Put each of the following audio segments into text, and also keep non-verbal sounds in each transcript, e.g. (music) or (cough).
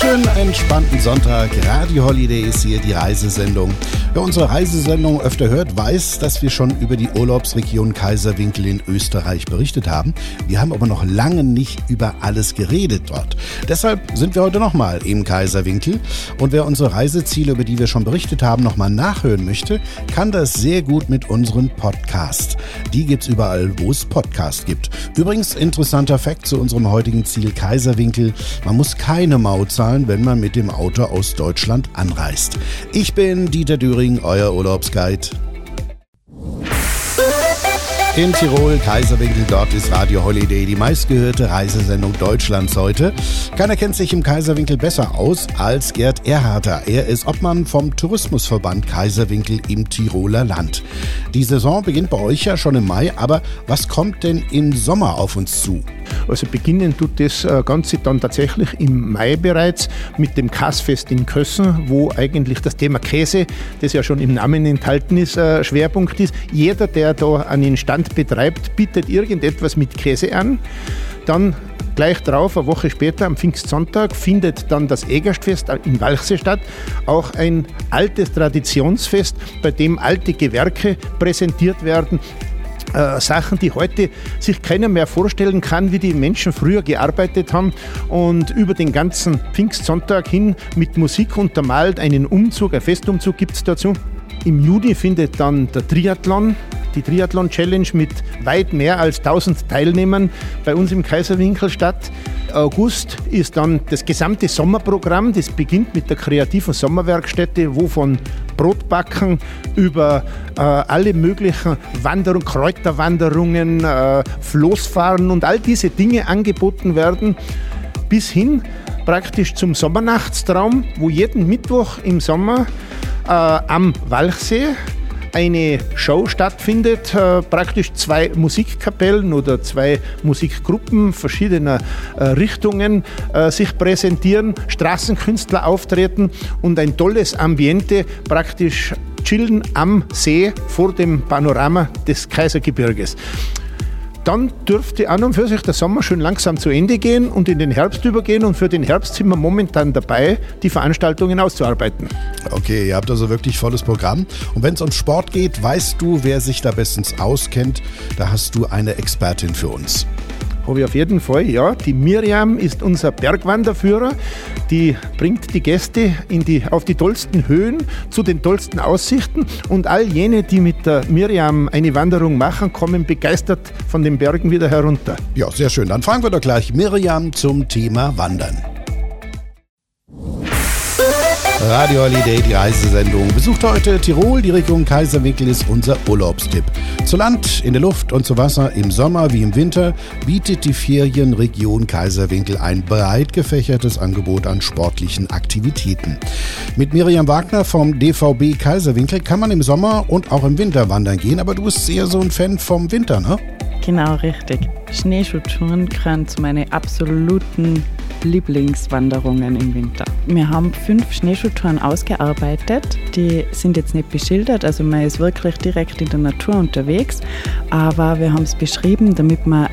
Schönen entspannten Sonntag. Radio Holiday ist hier die Reisesendung. Wer unsere Reisesendung öfter hört, weiß, dass wir schon über die Urlaubsregion Kaiserwinkel in Österreich berichtet haben. Wir haben aber noch lange nicht über alles geredet dort. Deshalb sind wir heute nochmal im Kaiserwinkel. Und wer unsere Reiseziele, über die wir schon berichtet haben, nochmal nachhören möchte, kann das sehr gut mit unserem Podcast. Die gibt es überall, wo es Podcast gibt. Übrigens, interessanter Fakt zu unserem heutigen Ziel Kaiserwinkel. Man muss keine Maut zahlen, wenn man mit dem Auto aus Deutschland anreist. Ich bin Dieter Düring, euer Urlaubsguide. In Tirol, Kaiserwinkel, dort ist Radio Holiday die meistgehörte Reisesendung Deutschlands heute. Keiner kennt sich im Kaiserwinkel besser aus als Gerd Erharter. Er ist Obmann vom Tourismusverband Kaiserwinkel im Tiroler Land. Die Saison beginnt bei euch ja schon im Mai, aber was kommt denn im Sommer auf uns zu? Also beginnen tut das äh, Ganze dann tatsächlich im Mai bereits mit dem Kassfest in Kössen, wo eigentlich das Thema Käse, das ja schon im Namen enthalten ist, äh, Schwerpunkt ist. Jeder, der da einen Stand betreibt, bietet irgendetwas mit Käse an. Dann gleich drauf, eine Woche später, am Pfingstsonntag, findet dann das Egerstfest in Walchsee statt. Auch ein altes Traditionsfest, bei dem alte Gewerke präsentiert werden, äh, Sachen, die heute sich keiner mehr vorstellen kann, wie die Menschen früher gearbeitet haben. Und über den ganzen Pfingstsonntag hin mit Musik untermalt, einen Umzug, ein Festumzug gibt es dazu. Im Juni findet dann der Triathlon die Triathlon Challenge mit weit mehr als 1000 Teilnehmern bei uns im Kaiserwinkel statt. August ist dann das gesamte Sommerprogramm. Das beginnt mit der kreativen Sommerwerkstätte, wo von Brotbacken über äh, alle möglichen Wanderungen, Kräuterwanderungen, äh, Floßfahren und all diese Dinge angeboten werden, bis hin praktisch zum Sommernachtstraum, wo jeden Mittwoch im Sommer äh, am Walchsee eine Show stattfindet, äh, praktisch zwei Musikkapellen oder zwei Musikgruppen verschiedener äh, Richtungen äh, sich präsentieren, Straßenkünstler auftreten und ein tolles Ambiente praktisch chillen am See vor dem Panorama des Kaisergebirges dann dürfte an und für sich der Sommer schon langsam zu Ende gehen und in den Herbst übergehen. Und für den Herbst sind wir momentan dabei, die Veranstaltungen auszuarbeiten. Okay, ihr habt also wirklich volles Programm. Und wenn es um Sport geht, weißt du, wer sich da bestens auskennt. Da hast du eine Expertin für uns. Habe ich auf jeden Fall, ja. Die Miriam ist unser Bergwanderführer. Die bringt die Gäste in die, auf die tollsten Höhen, zu den tollsten Aussichten. Und all jene, die mit der Miriam eine Wanderung machen, kommen begeistert von den Bergen wieder herunter. Ja, sehr schön. Dann fragen wir doch gleich Miriam zum Thema Wandern. Radio Holiday, die Reisesendung. Besucht heute Tirol. Die Region Kaiserwinkel ist unser Urlaubstipp. Zu Land, in der Luft und zu Wasser, im Sommer wie im Winter, bietet die Ferienregion Kaiserwinkel ein breit gefächertes Angebot an sportlichen Aktivitäten. Mit Miriam Wagner vom DVB Kaiserwinkel kann man im Sommer und auch im Winter wandern gehen, aber du bist eher so ein Fan vom Winter, ne? Genau, richtig. Schneeschuhtouren gehören zu meinen absoluten Lieblingswanderungen im Winter. Wir haben fünf Schneeschuhtouren ausgearbeitet. Die sind jetzt nicht beschildert, also man ist wirklich direkt in der Natur unterwegs, aber wir haben es beschrieben, damit man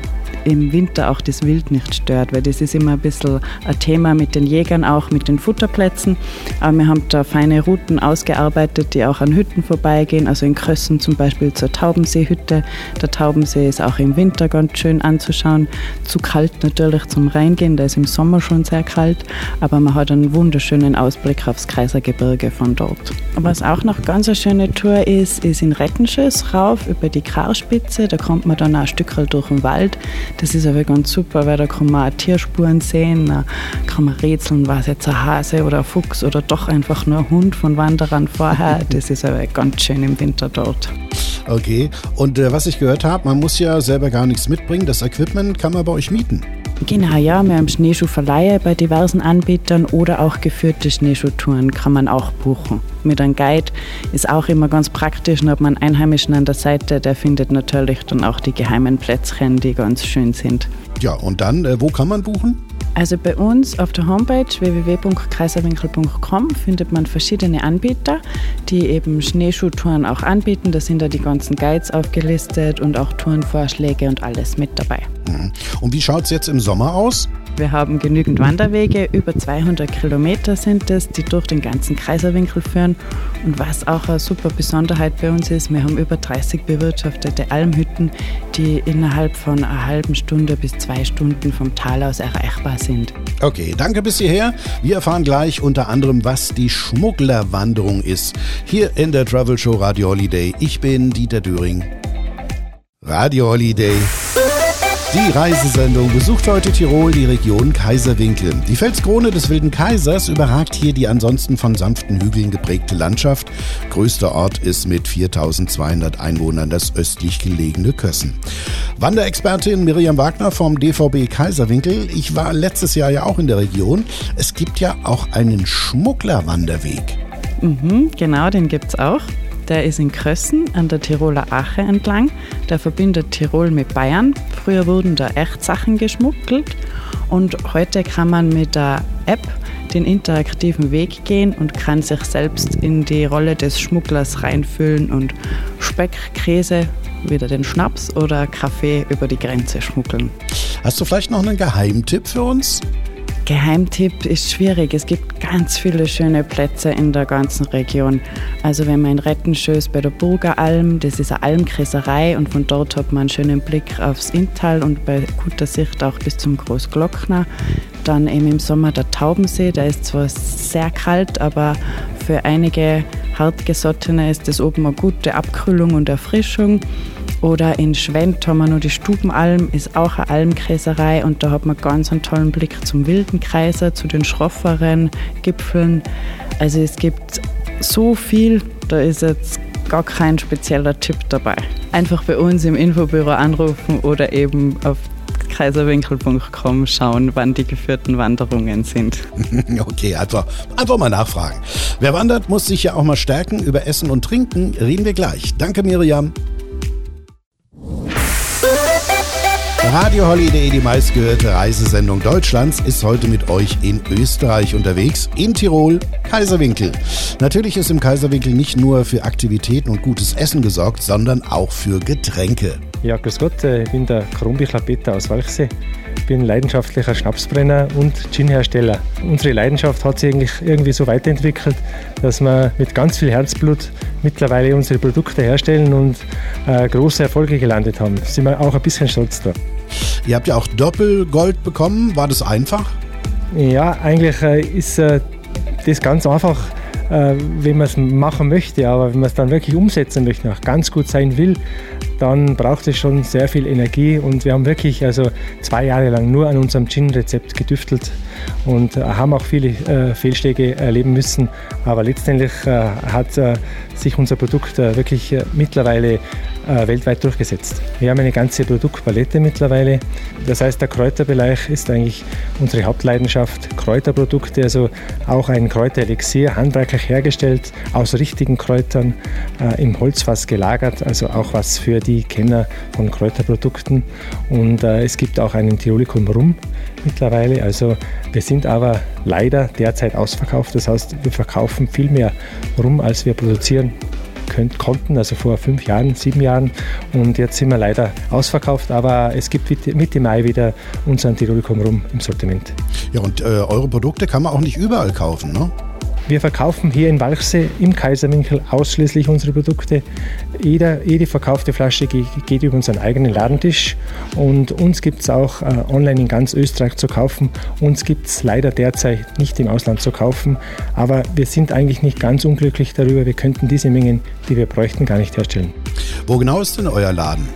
im Winter auch das Wild nicht stört, weil das ist immer ein bisschen ein Thema mit den Jägern, auch mit den Futterplätzen. Aber wir haben da feine Routen ausgearbeitet, die auch an Hütten vorbeigehen, also in Krössen zum Beispiel zur Taubenseehütte. Der Taubensee ist auch im Winter ganz schön anzuschauen. Zu kalt natürlich zum Reingehen, da ist im Sommer schon sehr kalt, aber man hat einen wunderschönen Ausblick aufs Kaisergebirge von dort. Was auch noch ganz eine schöne Tour ist, ist in Rettenschöss rauf über die Grauspitze. Da kommt man dann auch ein Stück durch den Wald. Das ist aber ganz super, weil da kann man auch Tierspuren sehen, da kann man rätseln, war es jetzt ein Hase oder ein Fuchs oder doch einfach nur ein Hund von Wanderern vorher. (laughs) Das ist aber ganz schön im Winter dort. Okay, und äh, was ich gehört habe, man muss ja selber gar nichts mitbringen. Das Equipment kann man bei euch mieten. Genau, ja, wir haben Schneeschuhverleihe bei diversen Anbietern oder auch geführte Schneeschuhtouren kann man auch buchen. Mit einem Guide ist auch immer ganz praktisch und hat man Einheimischen an der Seite, der findet natürlich dann auch die geheimen Plätzchen, die ganz schön sind. Ja, und dann, äh, wo kann man buchen? Also bei uns auf der Homepage www.kaiserwinkel.com findet man verschiedene Anbieter, die eben Schneeschuhtouren auch anbieten. Da sind da die ganzen Guides aufgelistet und auch Tourenvorschläge und alles mit dabei. Mhm. Und wie schaut es jetzt im Sommer aus? Wir haben genügend Wanderwege, über 200 Kilometer sind es, die durch den ganzen Kaiserwinkel führen. Und was auch eine super Besonderheit bei uns ist, wir haben über 30 bewirtschaftete Almhütten, die innerhalb von einer halben Stunde bis zwei Stunden vom Tal aus erreichbar sind. Okay, danke bis hierher. Wir erfahren gleich unter anderem, was die Schmugglerwanderung ist. Hier in der Travel Show Radio Holiday. Ich bin Dieter Döring. Radio Holiday. Die Reisesendung besucht heute Tirol die Region Kaiserwinkel. Die Felskrone des Wilden Kaisers überragt hier die ansonsten von sanften Hügeln geprägte Landschaft. Größter Ort ist mit 4200 Einwohnern das östlich gelegene Kössen. Wanderexpertin Miriam Wagner vom DVB Kaiserwinkel. Ich war letztes Jahr ja auch in der Region. Es gibt ja auch einen Schmugglerwanderweg. Mhm, genau, den gibt es auch. Der ist in Krössen an der Tiroler Ache entlang. Der verbindet Tirol mit Bayern. Früher wurden da echt Sachen geschmuggelt und heute kann man mit der App den interaktiven Weg gehen und kann sich selbst in die Rolle des Schmugglers reinfühlen und Speck, Käse, wieder den Schnaps oder Kaffee über die Grenze schmuggeln. Hast du vielleicht noch einen Geheimtipp für uns? Geheimtipp ist schwierig. Es gibt ganz viele schöne Plätze in der ganzen Region. Also wenn man in Rettenschöß bei der Burgeralm, das ist eine Almkräserei und von dort hat man einen schönen Blick aufs Inntal und bei guter Sicht auch bis zum Großglockner. Dann eben im Sommer der Taubensee, der ist zwar sehr kalt, aber für einige Hartgesottene ist das oben eine gute Abkühlung und Erfrischung. Oder in Schwendt haben wir noch die Stubenalm, ist auch eine Almkräserei und da hat man ganz einen tollen Blick zum wilden Kreiser, zu den schrofferen Gipfeln. Also es gibt so viel, da ist jetzt gar kein spezieller Tipp dabei. Einfach bei uns im Infobüro anrufen oder eben auf kaiserwinkel.com schauen, wann die geführten Wanderungen sind. (laughs) Okay, einfach, einfach mal nachfragen. Wer wandert, muss sich ja auch mal stärken. Über Essen und Trinken reden wir gleich. Danke, Miriam. Radio Holiday, die meistgehörte Reisesendung Deutschlands, ist heute mit euch in Österreich unterwegs, in Tirol, Kaiserwinkel. Natürlich ist im Kaiserwinkel nicht nur für Aktivitäten und gutes Essen gesorgt, sondern auch für Getränke. Ja, grüß Gott, äh, ich bin der Krumbichler Peter aus Walchsee. Ich bin leidenschaftlicher Schnapsbrenner und Ginhersteller. Unsere Leidenschaft hat sich eigentlich irgendwie so weiterentwickelt, dass wir mit ganz viel Herzblut mittlerweile unsere Produkte herstellen und äh, große Erfolge gelandet haben. Sind wir auch ein bisschen stolz da. Ihr habt ja auch Doppelgold bekommen. War das einfach? Ja, eigentlich äh, ist äh, das ganz einfach, äh, wenn man es machen möchte. Aber wenn man es dann wirklich umsetzen möchte, auch ganz gut sein will, dann braucht es schon sehr viel Energie. Und wir haben wirklich also zwei Jahre lang nur an unserem Gin-Rezept gedüftelt und haben auch viele äh, Fehlschläge erleben müssen. Aber letztendlich hat sich unser Produkt wirklich mittlerweile weltweit durchgesetzt. Wir haben eine ganze Produktpalette mittlerweile. Das heißt, der Kräuterbereich ist eigentlich unsere Hauptleidenschaft. Kräuterprodukte, also auch ein Kräuterelixier, handwerklich hergestellt, aus richtigen Kräutern, im Holzfass gelagert, also auch was für die Kenner von Kräuterprodukten. Und es gibt auch einen Tirolikum Rum mittlerweile. Also wir sind aber leider derzeit ausverkauft. Das heißt, wir verkaufen viel mehr rum, als wir produzieren könnt, konnten, also vor fünf Jahren, sieben Jahren. Und jetzt sind wir leider ausverkauft, aber es gibt Mitte Mai wieder unseren Tirolikum rum im Sortiment. Ja, und äh, eure Produkte kann man auch nicht überall kaufen, ne? Wir verkaufen hier in Walchsee im Kaiserwinkel ausschließlich unsere Produkte. Jeder, jede verkaufte Flasche geht über unseren eigenen Ladentisch und uns gibt es auch äh, online in ganz Österreich zu kaufen. Uns gibt es leider derzeit nicht im Ausland zu kaufen, aber wir sind eigentlich nicht ganz unglücklich darüber. Wir könnten diese Mengen, die wir bräuchten, gar nicht herstellen. Wo genau ist denn euer Laden?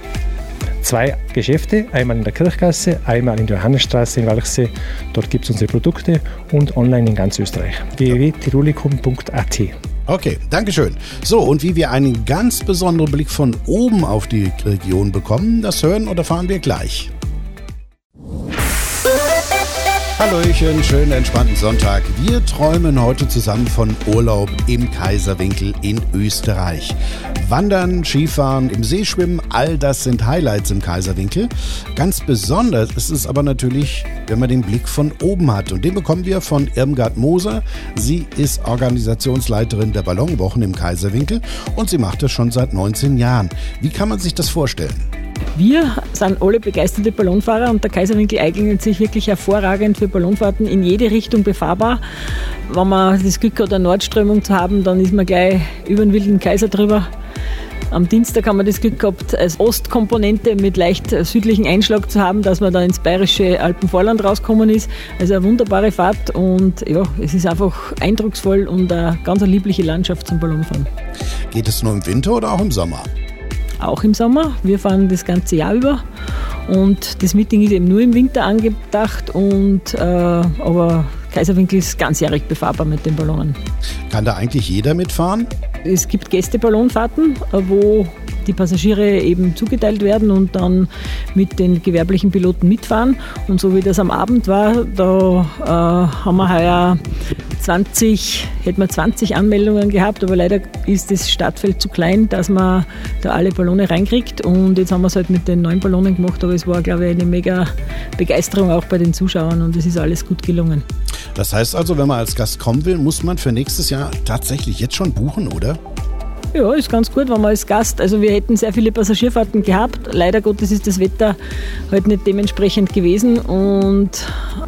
Zwei Geschäfte, einmal in der Kirchgasse, einmal in der Johannesstraße in Walchsee. Dort gibt es unsere Produkte und online in ganz Österreich. www.tirolikum.at Okay, Dankeschön. So, und wie wir einen ganz besonderen Blick von oben auf die Region bekommen, das hören und erfahren wir gleich. Hallöchen, schönen entspannten Sonntag. Wir träumen heute zusammen von Urlaub im Kaiserwinkel in Österreich. Wandern, Skifahren, im See schwimmen, all das sind Highlights im Kaiserwinkel. Ganz besonders ist es aber natürlich, wenn man den Blick von oben hat. Und den bekommen wir von Irmgard Moser. Sie ist Organisationsleiterin der Ballonwochen im Kaiserwinkel und sie macht das schon seit 19 Jahren. Wie kann man sich das vorstellen? Wir sind alle begeisterte Ballonfahrer und der Kaiserwinkel eignet sich wirklich hervorragend für Ballonfahrten in jede Richtung befahrbar. Wenn man das Glück hat, eine Nordströmung zu haben, dann ist man gleich über den wilden Kaiser drüber. Am Dienstag haben wir das Glück gehabt, als Ostkomponente mit leicht südlichen Einschlag zu haben, dass man da ins bayerische Alpenvorland rausgekommen ist. Also eine wunderbare Fahrt und ja, es ist einfach eindrucksvoll und eine ganz liebliche Landschaft zum Ballonfahren. Geht es nur im Winter oder auch im Sommer? Auch im Sommer. Wir fahren das ganze Jahr über. Und das Meeting ist eben nur im Winter angedacht, und, äh, aber Kaiserwinkel ist ganzjährig befahrbar mit den Ballonen. Kann da eigentlich jeder mitfahren? Es gibt Gästeballonfahrten, wo die Passagiere eben zugeteilt werden und dann mit den gewerblichen Piloten mitfahren. Und so wie das am Abend war, da äh, haben wir heuer 20, hätten wir 20 Anmeldungen gehabt, aber leider ist das Startfeld zu klein, dass man da alle Ballone reinkriegt. Und jetzt haben wir es halt mit den neuen Ballonen gemacht, aber es war, glaube ich, eine mega Begeisterung auch bei den Zuschauern und es ist alles gut gelungen. Das heißt also, wenn man als Gast kommen will, muss man für nächstes Jahr tatsächlich jetzt schon buchen, oder? Ja, ist ganz gut, wenn man als Gast, also wir hätten sehr viele Passagierfahrten gehabt. Leider Gottes ist das Wetter halt nicht dementsprechend gewesen und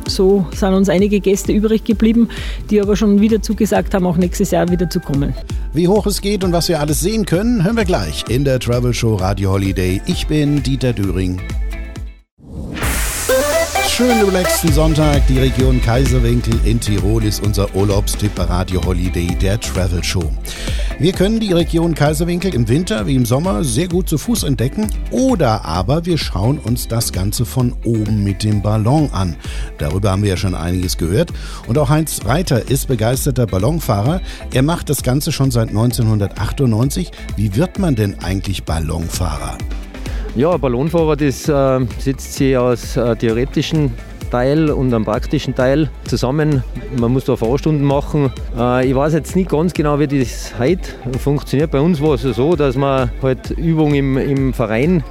so sind uns einige Gäste übrig geblieben, die aber schon wieder zugesagt haben, auch nächstes Jahr wieder zu kommen. Wie hoch es geht und was wir alles sehen können, hören wir gleich in der Travel Show Radio Holiday. Ich bin Dieter Döring schönen relaxten Sonntag. Die Region Kaiserwinkel in Tirol ist unser Urlaubstipp bei Radio Holiday, der Travel Show. Wir können die Region Kaiserwinkel im Winter wie im Sommer sehr gut zu Fuß entdecken oder aber wir schauen uns das Ganze von oben mit dem Ballon an. Darüber haben wir ja schon einiges gehört. Und auch Heinz Reiter ist begeisterter Ballonfahrer. Er macht das Ganze schon seit 1998. Wie wird man denn eigentlich Ballonfahrer? Ja, Ballonfahrer, das äh, setzt sich aus äh, theoretischen Teil und einem praktischen Teil zusammen. Man muss da Fahrstunden machen. Äh, ich weiß jetzt nicht ganz genau, wie das heute funktioniert. Bei uns war es so, dass wir halt Übungen im, im Verein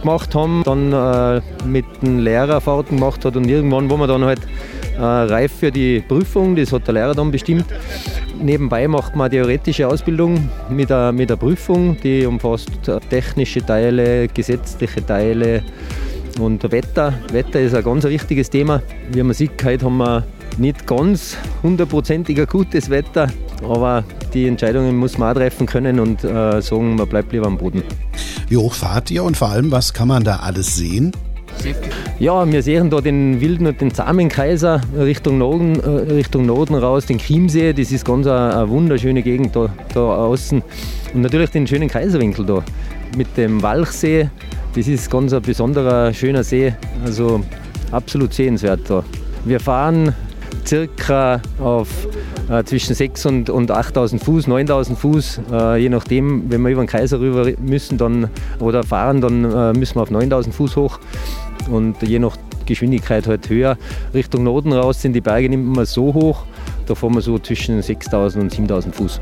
gemacht haben, dann äh, mit den Lehrerfahrten gemacht hat und irgendwann, wo man dann halt äh, reif für die Prüfung, das hat der Lehrer dann bestimmt. Nebenbei macht man theoretische Ausbildung mit der, mit Prüfung, die umfasst technische Teile, gesetzliche Teile und Wetter. Wetter ist ein ganz wichtiges Thema. Wie man sieht, heute haben wir nicht ganz hundertprozentig gutes Wetter, aber die Entscheidungen muss man auch treffen können und äh, sagen, man bleibt lieber am Boden. Wie hoch fahrt ihr und vor allem, was kann man da alles sehen? Ja, wir sehen da den wilden und den zahmen Kaiser Richtung Norden, äh, Richtung Norden raus, den Chiemsee. Das ist ganz eine, eine wunderschöne Gegend da, da außen. Und natürlich den schönen Kaiserwinkel da mit dem Walchsee. Das ist ganz ein besonderer, schöner See. Also absolut sehenswert da. Wir fahren circa auf äh, zwischen 6.000 und, und 8.000 Fuß, 9.000 Fuß, äh, je nachdem, wenn wir über den Kaiser rüber müssen dann, oder fahren, dann äh, müssen wir auf 9.000 Fuß hoch und je nach Geschwindigkeit halt höher. Richtung Norden raus sind die Berge nicht mehr so hoch, da fahren wir so zwischen 6.000 und 7.000 Fuß.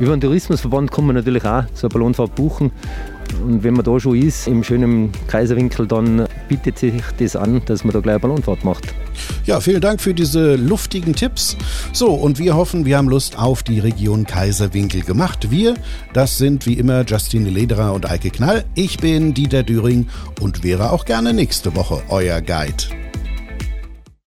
Über den Tourismusverband kann man natürlich auch so eine Ballonfahrt buchen. Und wenn man da schon ist, im schönen Kaiserwinkel, dann bietet sich das an, dass man da gleich eine Ballonfahrt macht. Ja, vielen Dank für diese luftigen Tipps. So, und wir hoffen, wir haben Lust auf die Region Kaiserwinkel gemacht. Wir, das sind wie immer Justine Lederer und Eike Knall. Ich bin Dieter Düring und wäre auch gerne nächste Woche euer Guide.